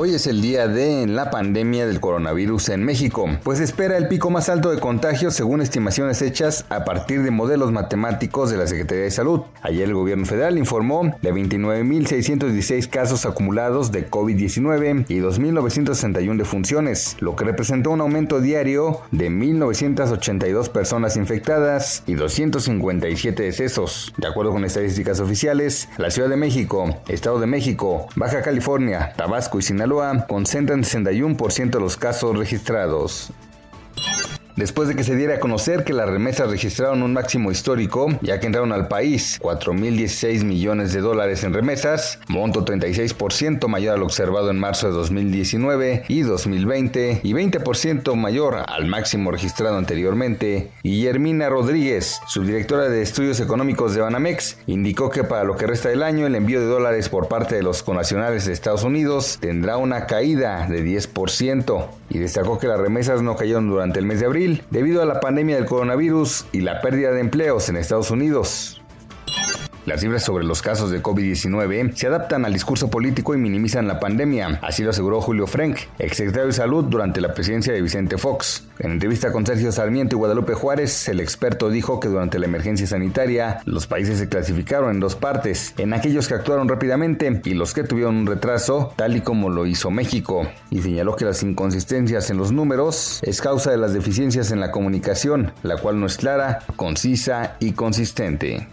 Hoy es el día de la pandemia del coronavirus en México, pues espera el pico más alto de contagios según estimaciones hechas a partir de modelos matemáticos de la Secretaría de Salud. Ayer el gobierno federal informó de 29.616 casos acumulados de COVID-19 y 2.961 defunciones, lo que representó un aumento diario de 1.982 personas infectadas y 257 decesos. De acuerdo con estadísticas oficiales, la Ciudad de México, Estado de México, Baja California, Tabasco y Sinaloa concentran 61% de los casos registrados después de que se diera a conocer que las remesas registraron un máximo histórico, ya que entraron al país 4.016 millones de dólares en remesas, monto 36% mayor al observado en marzo de 2019 y 2020 y 20% mayor al máximo registrado anteriormente. Guillermina Rodríguez, subdirectora de Estudios Económicos de Banamex, indicó que para lo que resta del año el envío de dólares por parte de los conacionales de Estados Unidos tendrá una caída de 10% y destacó que las remesas no cayeron durante el mes de abril debido a la pandemia del coronavirus y la pérdida de empleos en Estados Unidos. Las cifras sobre los casos de COVID-19 se adaptan al discurso político y minimizan la pandemia, así lo aseguró Julio Frank, exsecretario de Salud durante la presidencia de Vicente Fox. En entrevista con Sergio Sarmiento y Guadalupe Juárez, el experto dijo que durante la emergencia sanitaria los países se clasificaron en dos partes, en aquellos que actuaron rápidamente y los que tuvieron un retraso, tal y como lo hizo México, y señaló que las inconsistencias en los números es causa de las deficiencias en la comunicación, la cual no es clara, concisa y consistente.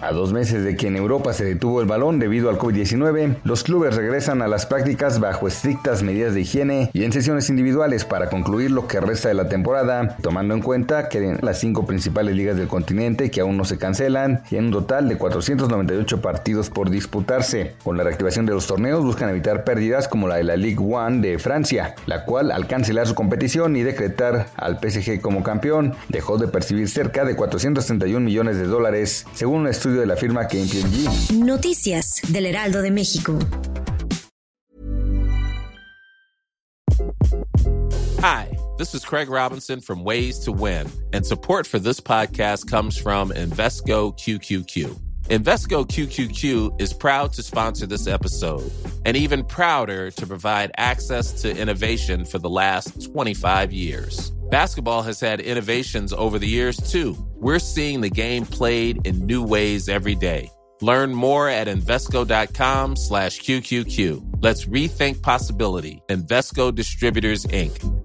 A dos meses de que en Europa se detuvo el balón debido al COVID-19, los clubes regresan a las prácticas bajo estrictas medidas de higiene y en sesiones individuales para concluir lo que resta de la temporada, tomando en cuenta que en las cinco principales ligas del continente que aún no se cancelan y en un total de 498 partidos por disputarse. Con la reactivación de los torneos buscan evitar pérdidas como la de la Ligue 1 de Francia, la cual al cancelar su competición y decretar al PSG como campeón, dejó de percibir cerca de 431 millones de dólares, según un estudio de la firma KPMG. Noticias del Heraldo de México. Hi, this is Craig Robinson from Ways to Win, and support for this podcast comes from Invesco QQQ. Invesco QQQ is proud to sponsor this episode and even prouder to provide access to innovation for the last 25 years. Basketball has had innovations over the years, too. We're seeing the game played in new ways every day. Learn more at Invesco.com slash QQQ. Let's rethink possibility. Invesco Distributors, Inc.